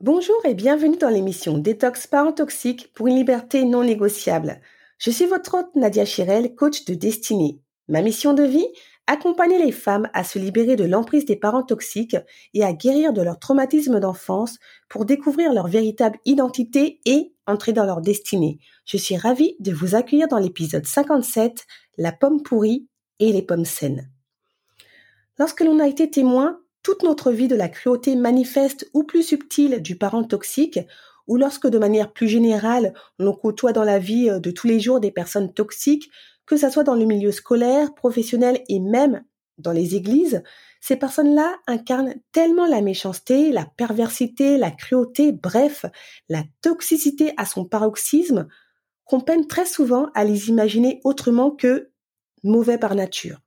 Bonjour et bienvenue dans l'émission Détox Parents Toxiques pour une liberté non négociable. Je suis votre hôte Nadia Chirel, coach de destinée. Ma mission de vie? Accompagner les femmes à se libérer de l'emprise des parents toxiques et à guérir de leur traumatisme d'enfance pour découvrir leur véritable identité et entrer dans leur destinée. Je suis ravie de vous accueillir dans l'épisode 57, La pomme pourrie et les pommes saines. Lorsque l'on a été témoin toute notre vie de la cruauté manifeste ou plus subtile du parent toxique, ou lorsque de manière plus générale, l'on côtoie dans la vie euh, de tous les jours des personnes toxiques, que ce soit dans le milieu scolaire, professionnel et même dans les églises, ces personnes-là incarnent tellement la méchanceté, la perversité, la cruauté, bref, la toxicité à son paroxysme, qu'on peine très souvent à les imaginer autrement que mauvais par nature.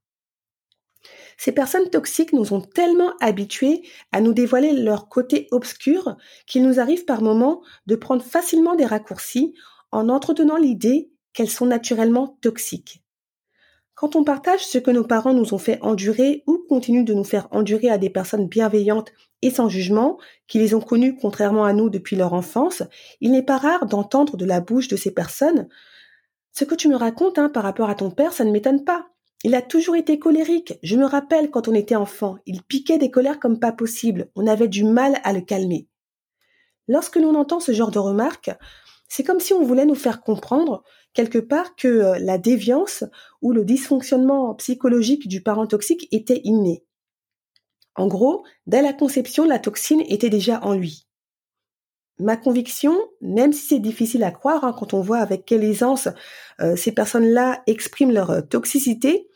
Ces personnes toxiques nous ont tellement habitués à nous dévoiler leur côté obscur qu'il nous arrive par moments de prendre facilement des raccourcis en entretenant l'idée qu'elles sont naturellement toxiques. Quand on partage ce que nos parents nous ont fait endurer ou continuent de nous faire endurer à des personnes bienveillantes et sans jugement, qui les ont connues contrairement à nous depuis leur enfance, il n'est pas rare d'entendre de la bouche de ces personnes Ce que tu me racontes hein, par rapport à ton père, ça ne m'étonne pas. Il a toujours été colérique. Je me rappelle quand on était enfant, il piquait des colères comme pas possible. On avait du mal à le calmer. Lorsque l'on entend ce genre de remarques, c'est comme si on voulait nous faire comprendre quelque part que euh, la déviance ou le dysfonctionnement psychologique du parent toxique était inné. En gros, dès la conception, la toxine était déjà en lui. Ma conviction, même si c'est difficile à croire, hein, quand on voit avec quelle aisance euh, ces personnes-là expriment leur euh, toxicité,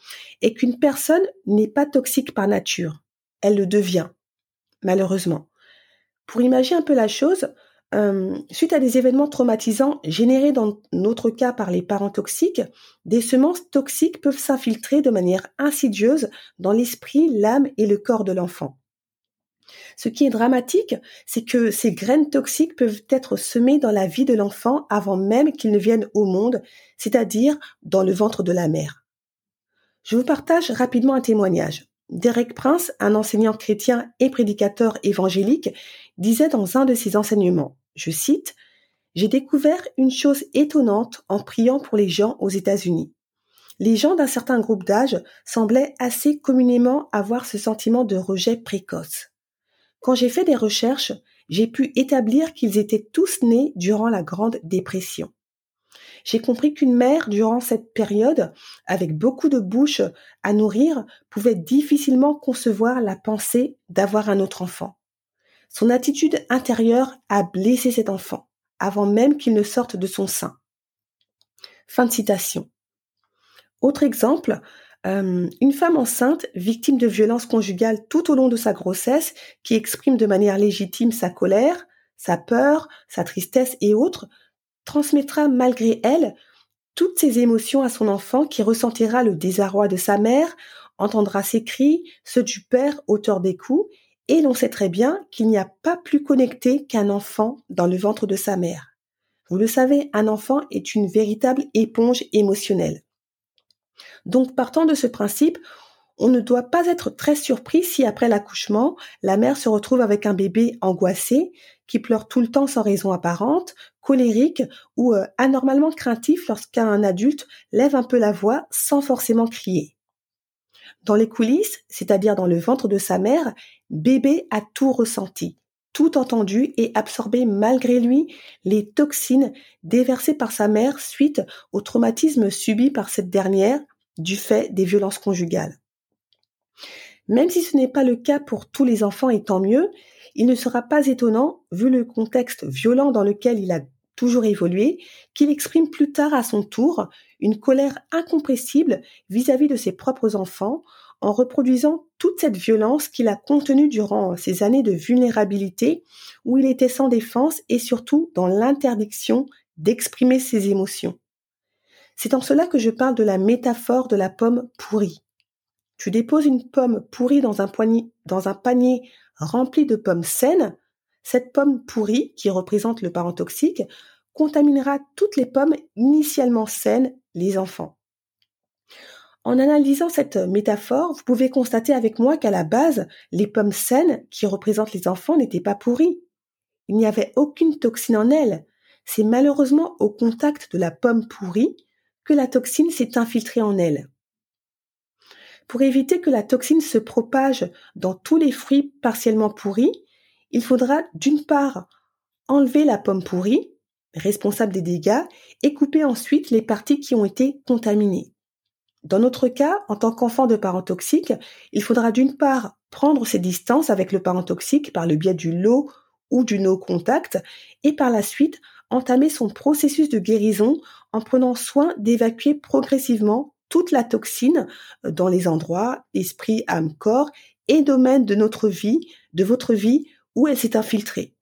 est qu'une personne n'est pas toxique par nature. Elle le devient, malheureusement. Pour imaginer un peu la chose, euh, suite à des événements traumatisants générés dans notre cas par les parents toxiques, des semences toxiques peuvent s'infiltrer de manière insidieuse dans l'esprit, l'âme et le corps de l'enfant. Ce qui est dramatique, c'est que ces graines toxiques peuvent être semées dans la vie de l'enfant avant même qu'il ne vienne au monde, c'est-à-dire dans le ventre de la mère. Je vous partage rapidement un témoignage. Derek Prince, un enseignant chrétien et prédicateur évangélique, disait dans un de ses enseignements, je cite, J'ai découvert une chose étonnante en priant pour les gens aux États-Unis. Les gens d'un certain groupe d'âge semblaient assez communément avoir ce sentiment de rejet précoce. Quand j'ai fait des recherches, j'ai pu établir qu'ils étaient tous nés durant la Grande Dépression. J'ai compris qu'une mère, durant cette période, avec beaucoup de bouches à nourrir, pouvait difficilement concevoir la pensée d'avoir un autre enfant. Son attitude intérieure a blessé cet enfant, avant même qu'il ne sorte de son sein. Fin de citation. Autre exemple, euh, une femme enceinte, victime de violences conjugales tout au long de sa grossesse, qui exprime de manière légitime sa colère, sa peur, sa tristesse et autres, transmettra malgré elle toutes ses émotions à son enfant qui ressentira le désarroi de sa mère, entendra ses cris, ceux du père auteur des coups, et l'on sait très bien qu'il n'y a pas plus connecté qu'un enfant dans le ventre de sa mère. Vous le savez, un enfant est une véritable éponge émotionnelle. Donc partant de ce principe, on ne doit pas être très surpris si après l'accouchement, la mère se retrouve avec un bébé angoissé, qui pleure tout le temps sans raison apparente, colérique ou euh, anormalement craintif lorsqu'un adulte lève un peu la voix sans forcément crier. Dans les coulisses, c'est-à-dire dans le ventre de sa mère, bébé a tout ressenti, tout entendu et absorbé malgré lui les toxines déversées par sa mère suite au traumatisme subi par cette dernière du fait des violences conjugales. Même si ce n'est pas le cas pour tous les enfants et tant mieux, il ne sera pas étonnant, vu le contexte violent dans lequel il a toujours évolué, qu'il exprime plus tard à son tour une colère incompressible vis-à-vis de ses propres enfants en reproduisant toute cette violence qu'il a contenue durant ces années de vulnérabilité où il était sans défense et surtout dans l'interdiction d'exprimer ses émotions. C'est en cela que je parle de la métaphore de la pomme pourrie. Tu déposes une pomme pourrie dans un, panier rempli de pommes saines, cette pomme pourrie, qui représente le parent toxique, contaminera toutes les pommes initialement saines, les enfants. En analysant cette métaphore, vous pouvez constater avec moi qu'à la base, les pommes saines, qui représentent les enfants, n'étaient pas pourries. Il n'y avait aucune toxine en elles. C'est malheureusement au contact de la pomme pourrie la toxine s'est infiltrée en elle. Pour éviter que la toxine se propage dans tous les fruits partiellement pourris, il faudra d'une part enlever la pomme pourrie, responsable des dégâts, et couper ensuite les parties qui ont été contaminées. Dans notre cas, en tant qu'enfant de parents toxiques, il faudra d'une part prendre ses distances avec le parent toxique par le biais du lot ou du no contact, et par la suite entamer son processus de guérison en prenant soin d'évacuer progressivement toute la toxine dans les endroits, esprit, âme, corps et domaines de notre vie, de votre vie où elle s'est infiltrée.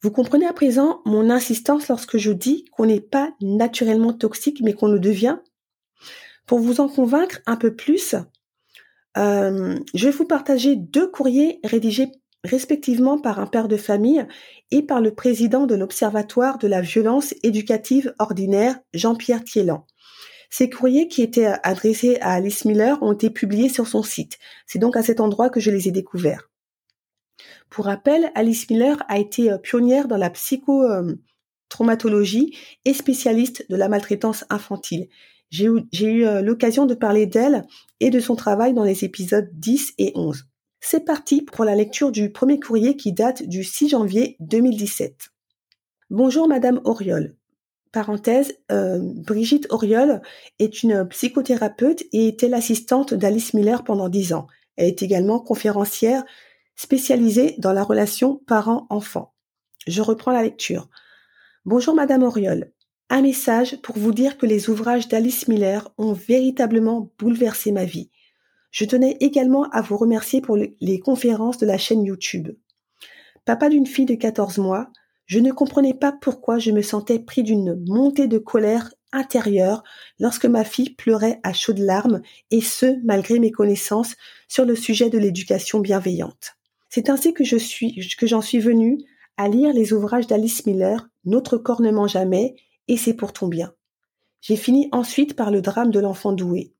Vous comprenez à présent mon insistance lorsque je dis qu'on n'est pas naturellement toxique mais qu'on le devient? Pour vous en convaincre un peu plus, euh, je vais vous partager deux courriers rédigés respectivement par un père de famille et par le président de l'Observatoire de la violence éducative ordinaire, Jean-Pierre Thiélan. Ces courriers qui étaient adressés à Alice Miller ont été publiés sur son site. C'est donc à cet endroit que je les ai découverts. Pour rappel, Alice Miller a été euh, pionnière dans la psychotraumatologie et spécialiste de la maltraitance infantile. J'ai eu, euh, l'occasion de parler d'elle et de son travail dans les épisodes 10 et 11. C'est parti pour la lecture du premier courrier qui date du 6 janvier 2017. Bonjour Madame Auriol. Parenthèse, euh, Brigitte Auriol est une psychothérapeute et était l'assistante d'Alice Miller pendant dix ans? Elle est également conférencière spécialisée dans la relation parent-enfant. Je reprends la lecture. Bonjour Madame Auriol. Un message pour vous dire que les ouvrages d'Alice Miller ont véritablement bouleversé ma vie. Je tenais également à vous remercier pour les conférences de la chaîne YouTube. Papa d'une fille de 14 mois, je ne comprenais pas pourquoi je me sentais pris d'une montée de colère intérieure lorsque ma fille pleurait à chaudes larmes, et ce, malgré mes connaissances sur le sujet de l'éducation bienveillante. C'est ainsi que que j'en suis venue à lire les ouvrages d'Alice Miller, Notre corps ne ment jamais et C'est pour ton bien. J'ai fini ensuite par le drame de l'enfant doué.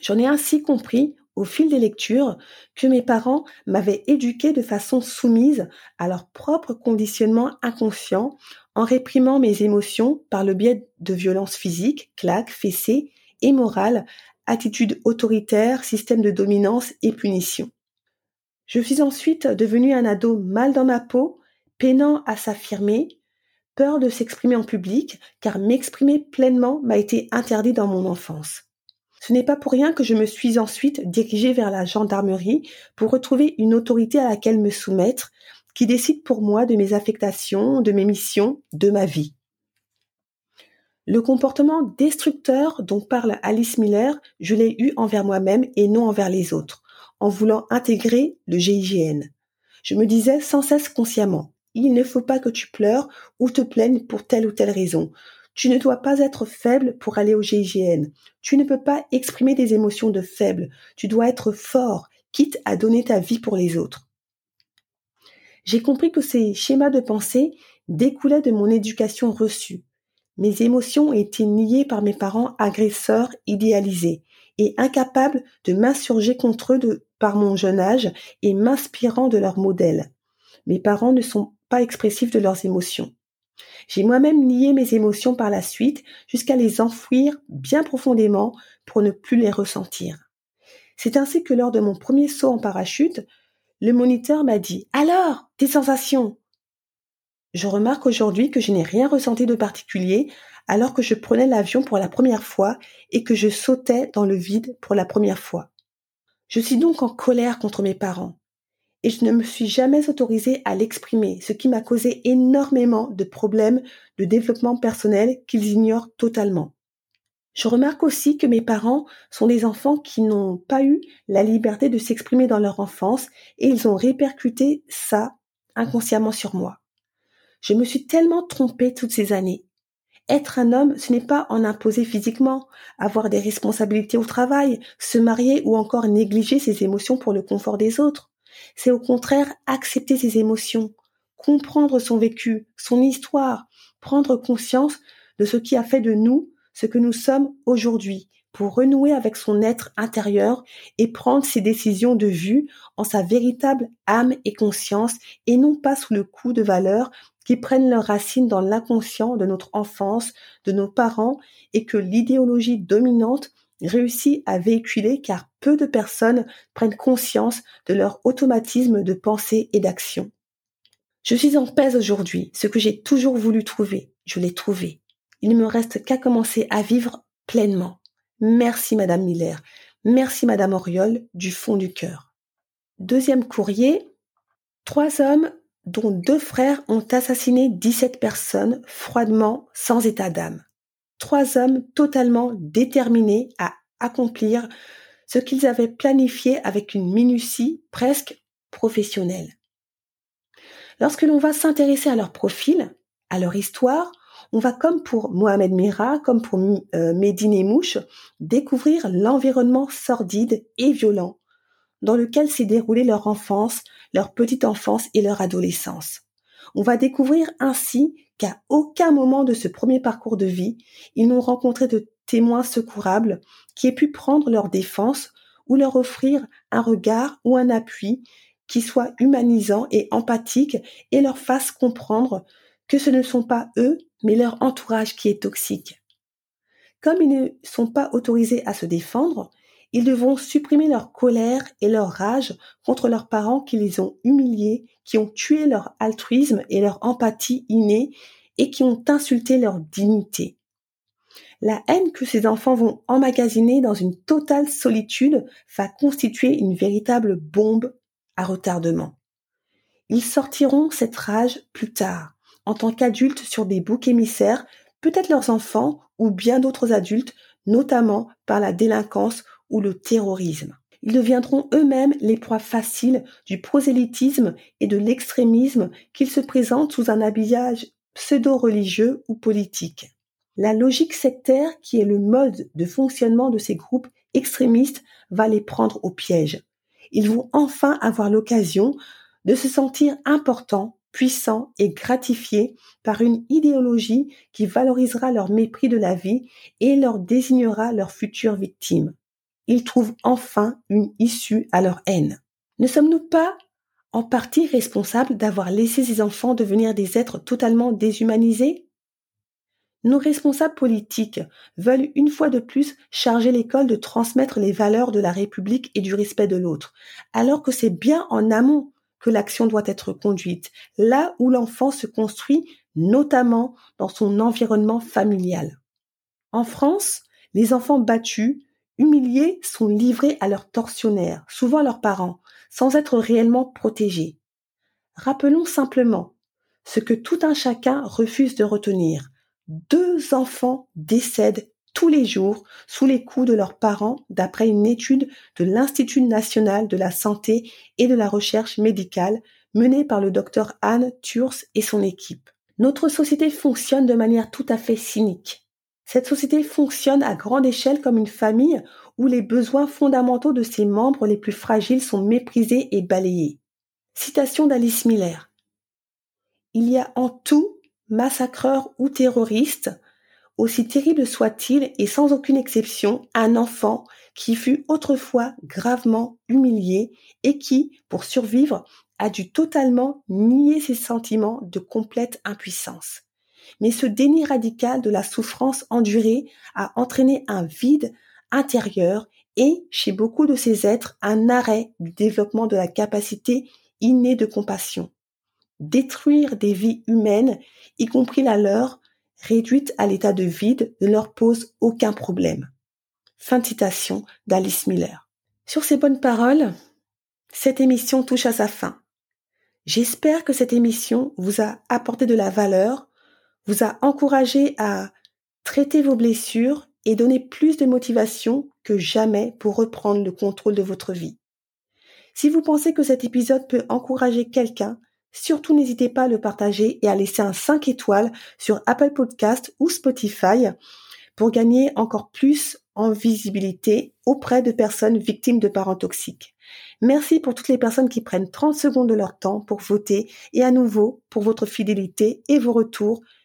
J'en ai ainsi compris, au fil des lectures, que mes parents m'avaient éduqué de façon soumise à leur propre conditionnement inconscient en réprimant mes émotions par le biais de violences physiques, claques, fessées et morales, attitudes autoritaires, systèmes de dominance et punition. Je suis ensuite devenu un ado mal dans ma peau, peinant à s'affirmer, peur de s'exprimer en public, car m'exprimer pleinement m'a été interdit dans mon enfance. Ce n'est pas pour rien que je me suis ensuite dirigée vers la gendarmerie pour retrouver une autorité à laquelle me soumettre, qui décide pour moi de mes affectations, de mes missions, de ma vie. Le comportement destructeur dont parle Alice Miller, je l'ai eu envers moi-même et non envers les autres en voulant intégrer le GIGN. Je me disais sans cesse consciemment, il ne faut pas que tu pleures ou te plaignes pour telle ou telle raison. Tu ne dois pas être faible pour aller au GIGN. Tu ne peux pas exprimer des émotions de faible. Tu dois être fort, quitte à donner ta vie pour les autres. J'ai compris que ces schémas de pensée découlaient de mon éducation reçue. Mes émotions étaient niées par mes parents agresseurs idéalisés et incapables de m'insurger contre eux de, par mon jeune âge et m'inspirant de leur modèle. Mes parents ne sont pas expressifs de leurs émotions. J'ai moi-même nié mes émotions par la suite jusqu'à les enfouir bien profondément pour ne plus les ressentir. C'est ainsi que lors de mon premier saut en parachute, le moniteur m'a dit Alors, tes sensations? Je remarque aujourd'hui que je n'ai rien ressenti de particulier alors que je prenais l'avion pour la première fois et que je sautais dans le vide pour la première fois. Je suis donc en colère contre mes parents et je ne me suis jamais autorisée à l'exprimer, ce qui m'a causé énormément de problèmes de développement personnel qu'ils ignorent totalement. Je remarque aussi que mes parents sont des enfants qui n'ont pas eu la liberté de s'exprimer dans leur enfance et ils ont répercuté ça inconsciemment sur moi. Je me suis tellement trompée toutes ces années. Être un homme, ce n'est pas en imposer physiquement, avoir des responsabilités au travail, se marier ou encore négliger ses émotions pour le confort des autres. C'est au contraire accepter ses émotions, comprendre son vécu, son histoire, prendre conscience de ce qui a fait de nous ce que nous sommes aujourd'hui pour renouer avec son être intérieur et prendre ses décisions de vue en sa véritable âme et conscience et non pas sous le coup de valeurs qui prennent leurs racines dans l'inconscient de notre enfance, de nos parents et que l'idéologie dominante réussit à véhiculer car peu de personnes prennent conscience de leur automatisme de pensée et d'action. Je suis en paix aujourd'hui, ce que j'ai toujours voulu trouver, je l'ai trouvé. Il ne me reste qu'à commencer à vivre pleinement. Merci Madame Miller, merci Madame Oriol du fond du cœur. Deuxième courrier, trois hommes dont deux frères ont assassiné 17 personnes froidement sans état d'âme trois hommes totalement déterminés à accomplir ce qu'ils avaient planifié avec une minutie presque professionnelle. Lorsque l'on va s'intéresser à leur profil, à leur histoire, on va comme pour Mohamed Mira, comme pour euh, Medine et Mouche, découvrir l'environnement sordide et violent dans lequel s'est déroulée leur enfance, leur petite enfance et leur adolescence. On va découvrir ainsi qu'à aucun moment de ce premier parcours de vie, ils n'ont rencontré de témoins secourables qui aient pu prendre leur défense ou leur offrir un regard ou un appui qui soit humanisant et empathique et leur fasse comprendre que ce ne sont pas eux, mais leur entourage qui est toxique. Comme ils ne sont pas autorisés à se défendre, ils devront supprimer leur colère et leur rage contre leurs parents qui les ont humiliés, qui ont tué leur altruisme et leur empathie innée et qui ont insulté leur dignité. La haine que ces enfants vont emmagasiner dans une totale solitude va constituer une véritable bombe à retardement. Ils sortiront cette rage plus tard, en tant qu'adultes sur des boucs émissaires, peut-être leurs enfants ou bien d'autres adultes, notamment par la délinquance ou le terrorisme. Ils deviendront eux-mêmes les proies faciles du prosélytisme et de l'extrémisme qu'ils se présentent sous un habillage pseudo-religieux ou politique. La logique sectaire, qui est le mode de fonctionnement de ces groupes extrémistes, va les prendre au piège. Ils vont enfin avoir l'occasion de se sentir importants, puissants et gratifiés par une idéologie qui valorisera leur mépris de la vie et leur désignera leurs futures victimes ils trouvent enfin une issue à leur haine. Ne sommes-nous pas en partie responsables d'avoir laissé ces enfants devenir des êtres totalement déshumanisés? Nos responsables politiques veulent une fois de plus charger l'école de transmettre les valeurs de la République et du respect de l'autre, alors que c'est bien en amont que l'action doit être conduite, là où l'enfant se construit, notamment dans son environnement familial. En France, les enfants battus humiliés sont livrés à leurs tortionnaires, souvent leurs parents, sans être réellement protégés. Rappelons simplement ce que tout un chacun refuse de retenir. Deux enfants décèdent tous les jours sous les coups de leurs parents d'après une étude de l'Institut national de la santé et de la recherche médicale menée par le docteur Anne Turs et son équipe. Notre société fonctionne de manière tout à fait cynique. Cette société fonctionne à grande échelle comme une famille où les besoins fondamentaux de ses membres les plus fragiles sont méprisés et balayés. Citation d'Alice Miller. Il y a en tout, massacreur ou terroriste, aussi terrible soit-il et sans aucune exception, un enfant qui fut autrefois gravement humilié et qui, pour survivre, a dû totalement nier ses sentiments de complète impuissance. Mais ce déni radical de la souffrance endurée a entraîné un vide intérieur et, chez beaucoup de ces êtres, un arrêt du développement de la capacité innée de compassion. Détruire des vies humaines, y compris la leur, réduite à l'état de vide, ne leur pose aucun problème. Fin de citation d'Alice Miller. Sur ces bonnes paroles, cette émission touche à sa fin. J'espère que cette émission vous a apporté de la valeur, vous a encouragé à traiter vos blessures et donner plus de motivation que jamais pour reprendre le contrôle de votre vie. Si vous pensez que cet épisode peut encourager quelqu'un, surtout n'hésitez pas à le partager et à laisser un 5 étoiles sur Apple Podcast ou Spotify pour gagner encore plus en visibilité auprès de personnes victimes de parents toxiques. Merci pour toutes les personnes qui prennent 30 secondes de leur temps pour voter et à nouveau pour votre fidélité et vos retours